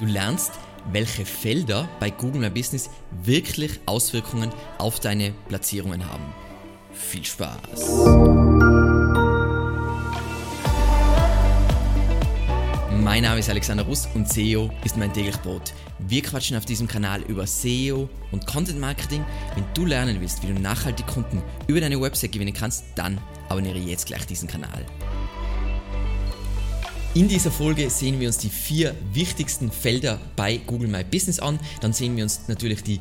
Du lernst, welche Felder bei Google My Business wirklich Auswirkungen auf deine Platzierungen haben. Viel Spaß! Mein Name ist Alexander Russ und SEO ist mein täglich Brot. Wir quatschen auf diesem Kanal über SEO und Content Marketing. Wenn du lernen willst, wie du nachhaltig Kunden über deine Website gewinnen kannst, dann abonniere jetzt gleich diesen Kanal. In dieser Folge sehen wir uns die vier wichtigsten Felder bei Google My Business an. Dann sehen wir uns natürlich die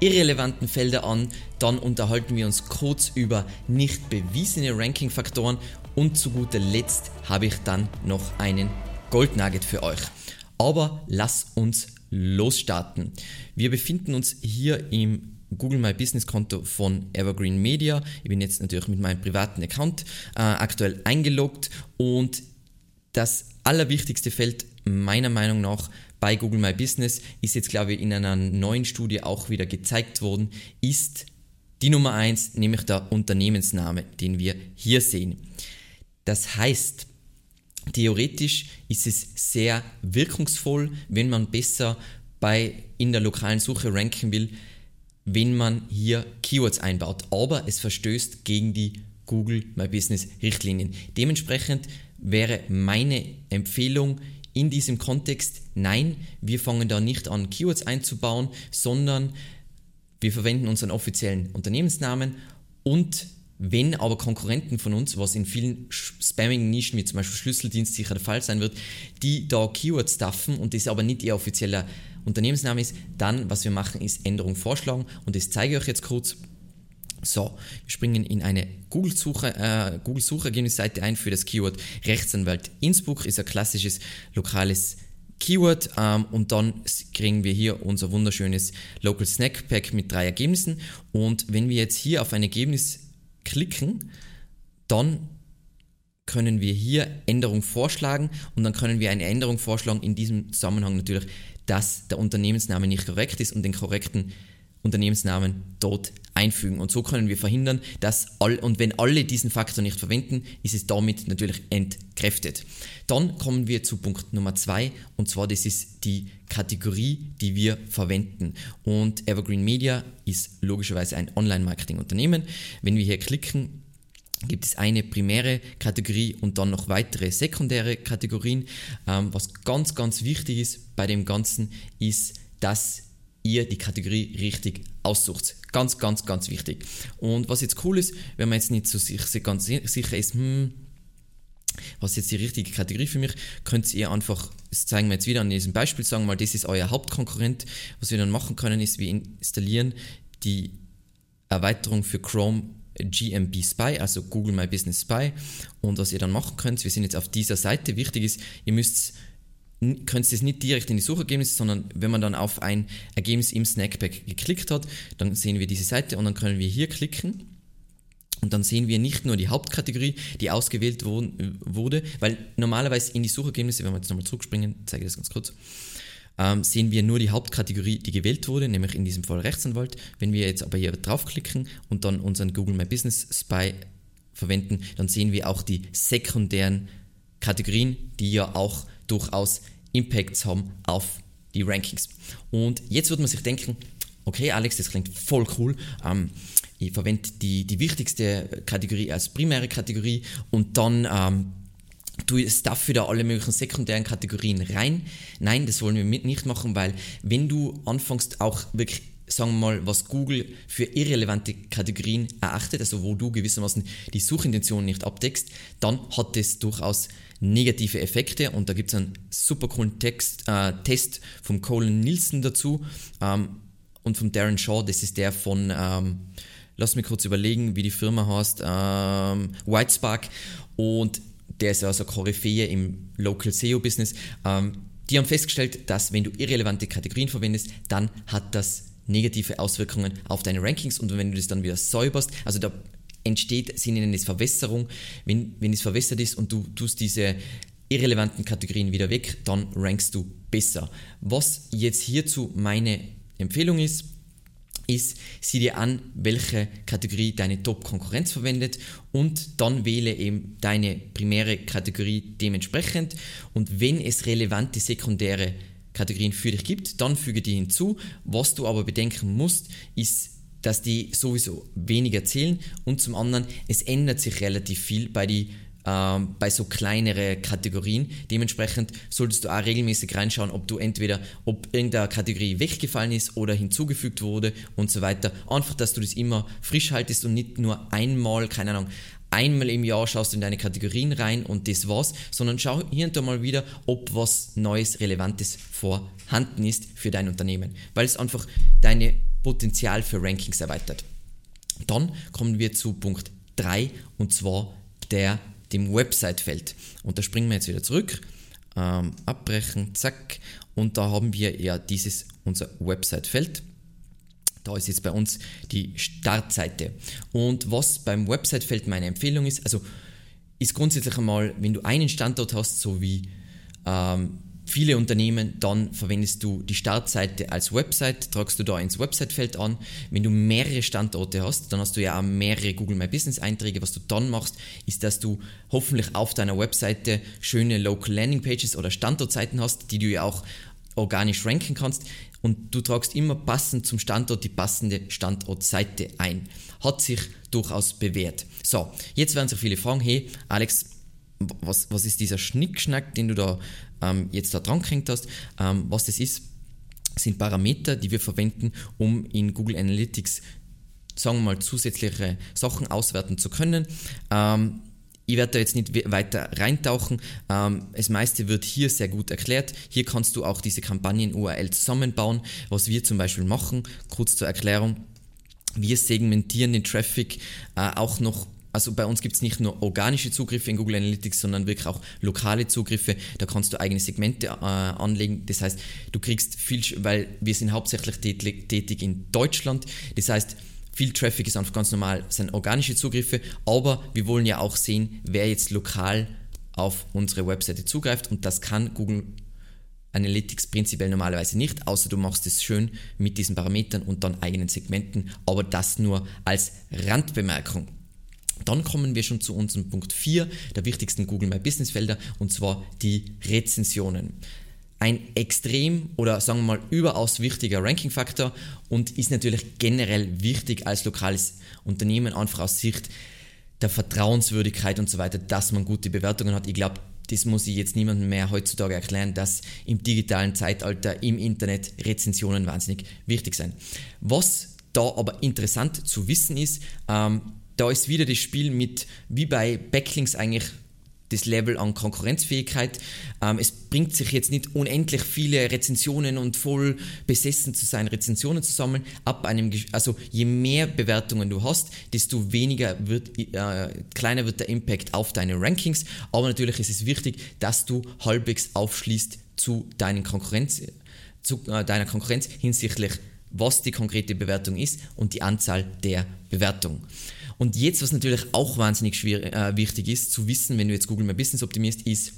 irrelevanten Felder an. Dann unterhalten wir uns kurz über nicht bewiesene Ranking-Faktoren. Und zu guter Letzt habe ich dann noch einen Goldnugget für euch. Aber lass uns losstarten. Wir befinden uns hier im Google My Business Konto von Evergreen Media. Ich bin jetzt natürlich mit meinem privaten Account äh, aktuell eingeloggt und das allerwichtigste Feld meiner Meinung nach bei Google My Business ist jetzt, glaube ich, in einer neuen Studie auch wieder gezeigt worden, ist die Nummer eins, nämlich der Unternehmensname, den wir hier sehen. Das heißt, theoretisch ist es sehr wirkungsvoll, wenn man besser bei in der lokalen Suche ranken will, wenn man hier Keywords einbaut. Aber es verstößt gegen die Google My Business Richtlinien. Dementsprechend wäre meine Empfehlung in diesem Kontext, nein, wir fangen da nicht an, Keywords einzubauen, sondern wir verwenden unseren offiziellen Unternehmensnamen und wenn aber Konkurrenten von uns, was in vielen Spamming-Nischen wie zum Beispiel Schlüsseldienst sicher der Fall sein wird, die da Keywords stuffen und das aber nicht ihr offizieller Unternehmensname ist, dann was wir machen ist Änderung vorschlagen und das zeige ich euch jetzt kurz. So, wir springen in eine Google-Suche, äh, Google-Suchergebnisseite ein für das Keyword Rechtsanwalt Innsbruck, ist ein klassisches lokales Keyword ähm, und dann kriegen wir hier unser wunderschönes Local Snack Pack mit drei Ergebnissen. Und wenn wir jetzt hier auf ein Ergebnis klicken, dann können wir hier Änderung vorschlagen. Und dann können wir eine Änderung vorschlagen in diesem Zusammenhang natürlich, dass der Unternehmensname nicht korrekt ist und den korrekten Unternehmensnamen dort einfügen. Und so können wir verhindern, dass all, und wenn alle diesen Faktor nicht verwenden, ist es damit natürlich entkräftet. Dann kommen wir zu Punkt Nummer zwei und zwar das ist die Kategorie, die wir verwenden. Und Evergreen Media ist logischerweise ein Online-Marketing-Unternehmen. Wenn wir hier klicken, gibt es eine primäre Kategorie und dann noch weitere sekundäre Kategorien. Ähm, was ganz, ganz wichtig ist bei dem Ganzen, ist, dass ihr die Kategorie richtig aussucht. Ganz, ganz, ganz wichtig. Und was jetzt cool ist, wenn man jetzt nicht so sich, ganz sicher ist, hm, was ist jetzt die richtige Kategorie für mich, könnt ihr einfach, das zeigen wir jetzt wieder an diesem Beispiel, sagen mal, das ist euer Hauptkonkurrent. Was wir dann machen können, ist, wir installieren die Erweiterung für Chrome GMB Spy, also Google My Business Spy. Und was ihr dann machen könnt, wir sind jetzt auf dieser Seite, wichtig ist, ihr müsst könnt ihr es nicht direkt in die Suchergebnisse, sondern wenn man dann auf ein Ergebnis im Snackpack geklickt hat, dann sehen wir diese Seite und dann können wir hier klicken. Und dann sehen wir nicht nur die Hauptkategorie, die ausgewählt wurde, weil normalerweise in die Suchergebnisse, wenn wir jetzt nochmal zurückspringen, zeige ich das ganz kurz, ähm, sehen wir nur die Hauptkategorie, die gewählt wurde, nämlich in diesem Fall Rechtsanwalt. Wenn wir jetzt aber hier draufklicken und dann unseren Google My Business Spy verwenden, dann sehen wir auch die sekundären Kategorien, die ja auch durchaus Impacts haben auf die Rankings. Und jetzt würde man sich denken, okay Alex, das klingt voll cool. Ähm, ich verwende die, die wichtigste Kategorie als primäre Kategorie und dann ähm, du Stuff wieder alle möglichen sekundären Kategorien rein. Nein, das wollen wir nicht machen, weil wenn du anfängst auch wirklich sagen wir mal, was Google für irrelevante Kategorien erachtet, also wo du gewissermaßen die Suchintention nicht abdeckst, dann hat das durchaus negative Effekte. Und da gibt es einen super coolen Text, äh, Test vom Colin Nielsen dazu ähm, und von Darren Shaw, das ist der von, ähm, lass mich kurz überlegen, wie die Firma heißt, ähm, Whitespark. Und der ist also Koryphäe im Local SEO-Business. Ähm, die haben festgestellt, dass wenn du irrelevante Kategorien verwendest, dann hat das negative Auswirkungen auf deine Rankings und wenn du das dann wieder säuberst, also da entsteht, sie nennen es Verwässerung. Wenn, wenn es verwässert ist und du tust diese irrelevanten Kategorien wieder weg, dann rankst du besser. Was jetzt hierzu meine Empfehlung ist, ist, sieh dir an, welche Kategorie deine Top-Konkurrenz verwendet und dann wähle eben deine primäre Kategorie dementsprechend und wenn es relevante sekundäre Kategorien für dich gibt, dann füge die hinzu. Was du aber bedenken musst, ist, dass die sowieso weniger zählen und zum anderen, es ändert sich relativ viel bei die ähm, bei so kleinere Kategorien. Dementsprechend solltest du auch regelmäßig reinschauen, ob du entweder, ob irgendeine Kategorie weggefallen ist oder hinzugefügt wurde und so weiter. Einfach, dass du das immer frisch haltest und nicht nur einmal, keine Ahnung, einmal im Jahr schaust du in deine Kategorien rein und das war's, sondern schau hier und da mal wieder, ob was Neues, Relevantes vorhanden ist für dein Unternehmen, weil es einfach deine Potenzial für Rankings erweitert. Dann kommen wir zu Punkt 3 und zwar der dem Website-Feld. Und da springen wir jetzt wieder zurück, ähm, abbrechen, zack. Und da haben wir ja dieses, unser Website-Feld. Da ist jetzt bei uns die Startseite. Und was beim Website-Feld meine Empfehlung ist, also ist grundsätzlich einmal, wenn du einen Standort hast, so wie ähm, viele Unternehmen, dann verwendest du die Startseite als Website, tragst du da ins Website-Feld an. Wenn du mehrere Standorte hast, dann hast du ja auch mehrere Google My Business Einträge. Was du dann machst, ist, dass du hoffentlich auf deiner Webseite schöne Local Landing Pages oder Standortseiten hast, die du ja auch organisch ranken kannst. Und du tragst immer passend zum Standort die passende Standortseite ein. Hat sich durchaus bewährt. So, jetzt werden sich viele fragen, hey Alex, was, was ist dieser Schnickschnack, den du da ähm, jetzt da dran gehängt hast? Ähm, was das ist, sind Parameter, die wir verwenden, um in Google Analytics, sagen wir mal, zusätzliche Sachen auswerten zu können. Ähm, ich werde da jetzt nicht weiter reintauchen. Ähm, das meiste wird hier sehr gut erklärt. Hier kannst du auch diese Kampagnen-URL zusammenbauen, was wir zum Beispiel machen. Kurz zur Erklärung. Wir segmentieren den Traffic äh, auch noch also bei uns gibt es nicht nur organische Zugriffe in Google Analytics, sondern wirklich auch lokale Zugriffe. Da kannst du eigene Segmente äh, anlegen. Das heißt, du kriegst viel, weil wir sind hauptsächlich tätig in Deutschland. Das heißt, viel Traffic ist einfach ganz normal, sind organische Zugriffe, aber wir wollen ja auch sehen, wer jetzt lokal auf unsere Webseite zugreift und das kann Google Analytics prinzipiell normalerweise nicht, außer du machst es schön mit diesen Parametern und dann eigenen Segmenten, aber das nur als Randbemerkung. Dann kommen wir schon zu unserem Punkt 4, der wichtigsten Google My Business Felder, und zwar die Rezensionen. Ein extrem oder sagen wir mal überaus wichtiger Ranking-Faktor und ist natürlich generell wichtig als lokales Unternehmen, einfach aus Sicht der Vertrauenswürdigkeit und so weiter, dass man gute Bewertungen hat. Ich glaube, das muss ich jetzt niemandem mehr heutzutage erklären, dass im digitalen Zeitalter im Internet Rezensionen wahnsinnig wichtig sind. Was da aber interessant zu wissen ist, ähm, da ist wieder das Spiel mit, wie bei Backlinks eigentlich das Level an Konkurrenzfähigkeit. Ähm, es bringt sich jetzt nicht unendlich viele Rezensionen und voll besessen zu sein, Rezensionen zu sammeln. Ab einem, also je mehr Bewertungen du hast, desto weniger wird, äh, kleiner wird der Impact auf deine Rankings. Aber natürlich ist es wichtig, dass du halbwegs aufschließt zu, deinen Konkurrenz, zu äh, deiner Konkurrenz hinsichtlich was die konkrete Bewertung ist und die Anzahl der Bewertungen. Und jetzt, was natürlich auch wahnsinnig schwierig, äh, wichtig ist zu wissen, wenn du jetzt Google My Business optimierst, ist,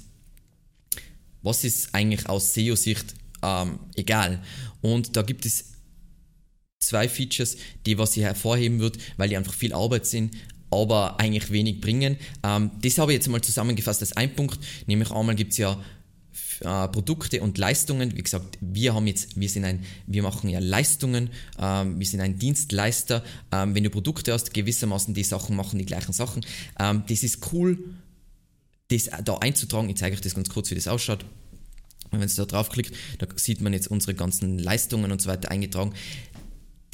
was ist eigentlich aus SEO-Sicht ähm, egal. Und da gibt es zwei Features, die was ich hervorheben würde, weil die einfach viel Arbeit sind, aber eigentlich wenig bringen. Ähm, das habe ich jetzt mal zusammengefasst als ein Punkt, nämlich einmal gibt es ja äh, Produkte und Leistungen. Wie gesagt, wir haben jetzt, wir sind ein, wir machen ja Leistungen, ähm, wir sind ein Dienstleister. Ähm, wenn du Produkte hast, gewissermaßen die Sachen machen die gleichen Sachen. Ähm, das ist cool, das da einzutragen. Ich zeige euch das ganz kurz, wie das ausschaut. Wenn ihr da draufklickt, da sieht man jetzt unsere ganzen Leistungen und so weiter eingetragen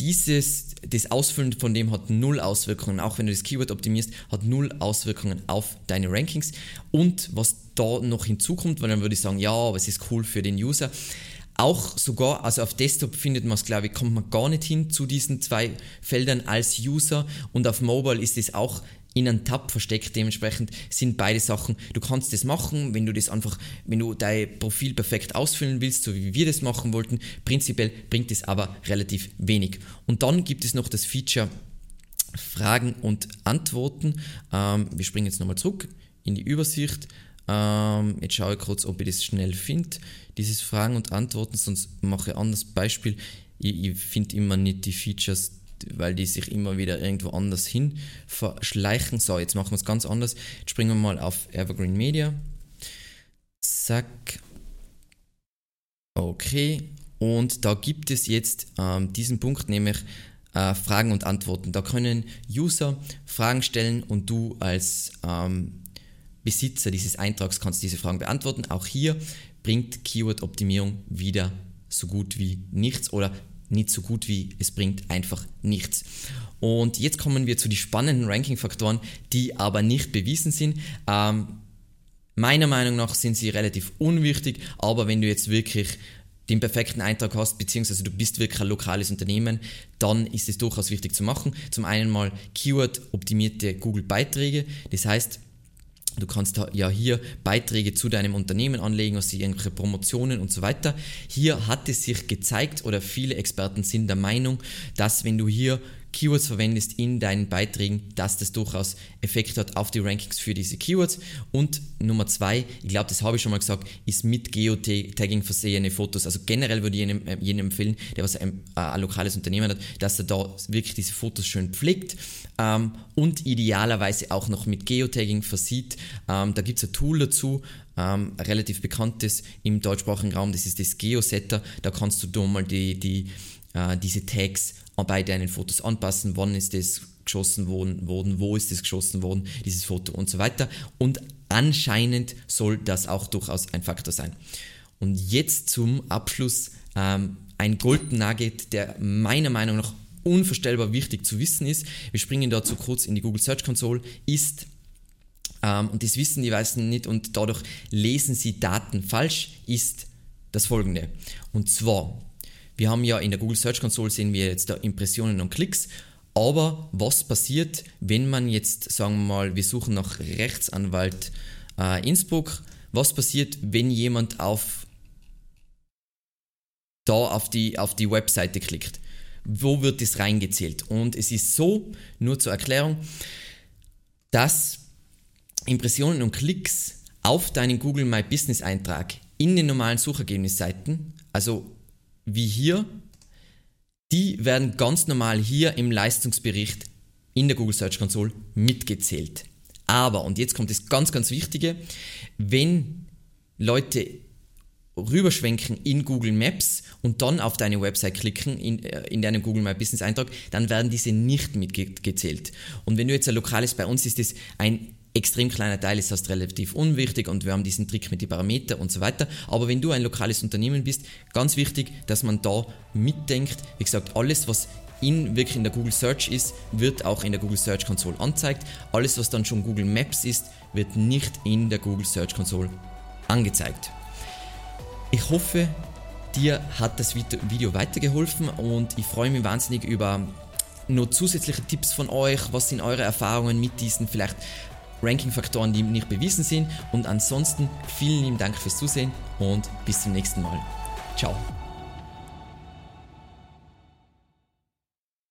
dieses, das Ausfüllen von dem hat null Auswirkungen, auch wenn du das Keyword optimierst, hat null Auswirkungen auf deine Rankings. Und was da noch hinzukommt, weil dann würde ich sagen, ja, aber es ist cool für den User. Auch sogar, also auf Desktop findet man es, glaube ich, kommt man gar nicht hin zu diesen zwei Feldern als User und auf Mobile ist es auch in einem Tab versteckt. Dementsprechend sind beide Sachen, du kannst das machen, wenn du das einfach, wenn du dein Profil perfekt ausfüllen willst, so wie wir das machen wollten. Prinzipiell bringt es aber relativ wenig. Und dann gibt es noch das Feature Fragen und Antworten. Ähm, wir springen jetzt nochmal zurück in die Übersicht. Ähm, jetzt schaue ich kurz, ob ich das schnell finde. Dieses Fragen und Antworten, sonst mache ich ein anderes Beispiel. Ich, ich finde immer nicht die Features weil die sich immer wieder irgendwo anders hin verschleichen. So, jetzt machen wir es ganz anders. Jetzt springen wir mal auf Evergreen Media. Zack. Okay, und da gibt es jetzt ähm, diesen Punkt, nämlich äh, Fragen und Antworten. Da können User Fragen stellen und du als ähm, Besitzer dieses Eintrags kannst diese Fragen beantworten. Auch hier bringt Keyword-Optimierung wieder so gut wie nichts oder nicht so gut wie es bringt einfach nichts. Und jetzt kommen wir zu den spannenden Ranking-Faktoren, die aber nicht bewiesen sind. Ähm, meiner Meinung nach sind sie relativ unwichtig, aber wenn du jetzt wirklich den perfekten Eintrag hast, beziehungsweise du bist wirklich ein lokales Unternehmen, dann ist es durchaus wichtig zu machen. Zum einen mal Keyword-optimierte Google-Beiträge. Das heißt, Du kannst ja hier Beiträge zu deinem Unternehmen anlegen, also irgendwelche Promotionen und so weiter. Hier hat es sich gezeigt oder viele Experten sind der Meinung, dass wenn du hier Keywords verwendest in deinen Beiträgen, dass das durchaus Effekt hat auf die Rankings für diese Keywords. Und Nummer zwei, ich glaube, das habe ich schon mal gesagt, ist mit Geotagging versehene Fotos. Also generell würde ich jedem, äh, empfehlen, der was ein, äh, ein, lokales Unternehmen hat, dass er da wirklich diese Fotos schön pflegt ähm, und idealerweise auch noch mit Geotagging versieht. Ähm, da gibt es ein Tool dazu, ähm, relativ bekanntes im deutschsprachigen Raum, das ist das Geosetter. Da kannst du da mal die, die, äh, diese Tags bei deinen Fotos anpassen, wann ist das geschossen worden, wo ist das geschossen worden, dieses Foto und so weiter. Und anscheinend soll das auch durchaus ein Faktor sein. Und jetzt zum Abschluss ähm, ein Golden Nugget, der meiner Meinung nach unvorstellbar wichtig zu wissen ist. Wir springen dazu kurz in die Google Search Console, ist ähm, und das wissen die meisten nicht und dadurch lesen sie Daten falsch, ist das folgende. Und zwar wir haben ja in der Google Search Console sehen wir jetzt da Impressionen und Klicks. Aber was passiert, wenn man jetzt, sagen wir mal, wir suchen nach Rechtsanwalt äh, Innsbruck, was passiert, wenn jemand auf da auf die, auf die Webseite klickt? Wo wird das reingezählt? Und es ist so, nur zur Erklärung, dass Impressionen und Klicks auf deinen Google My Business Eintrag in den normalen Suchergebnisseiten, also wie hier, die werden ganz normal hier im Leistungsbericht in der Google Search Console mitgezählt. Aber, und jetzt kommt das ganz, ganz Wichtige, wenn Leute rüberschwenken in Google Maps und dann auf deine Website klicken, in, äh, in deinem Google My Business Eintrag, dann werden diese nicht mitgezählt. Und wenn du jetzt ein lokales, bei uns ist es ein extrem kleiner Teil ist das relativ unwichtig und wir haben diesen Trick mit den Parametern und so weiter. Aber wenn du ein lokales Unternehmen bist, ganz wichtig, dass man da mitdenkt. Wie gesagt, alles, was in wirklich in der Google Search ist, wird auch in der Google Search Console angezeigt. Alles, was dann schon Google Maps ist, wird nicht in der Google Search Console angezeigt. Ich hoffe, dir hat das Video weitergeholfen und ich freue mich wahnsinnig über nur zusätzliche Tipps von euch. Was sind eure Erfahrungen mit diesen vielleicht Ranking-Faktoren, die nicht bewiesen sind. Und ansonsten vielen lieben Dank fürs Zusehen und bis zum nächsten Mal. Ciao.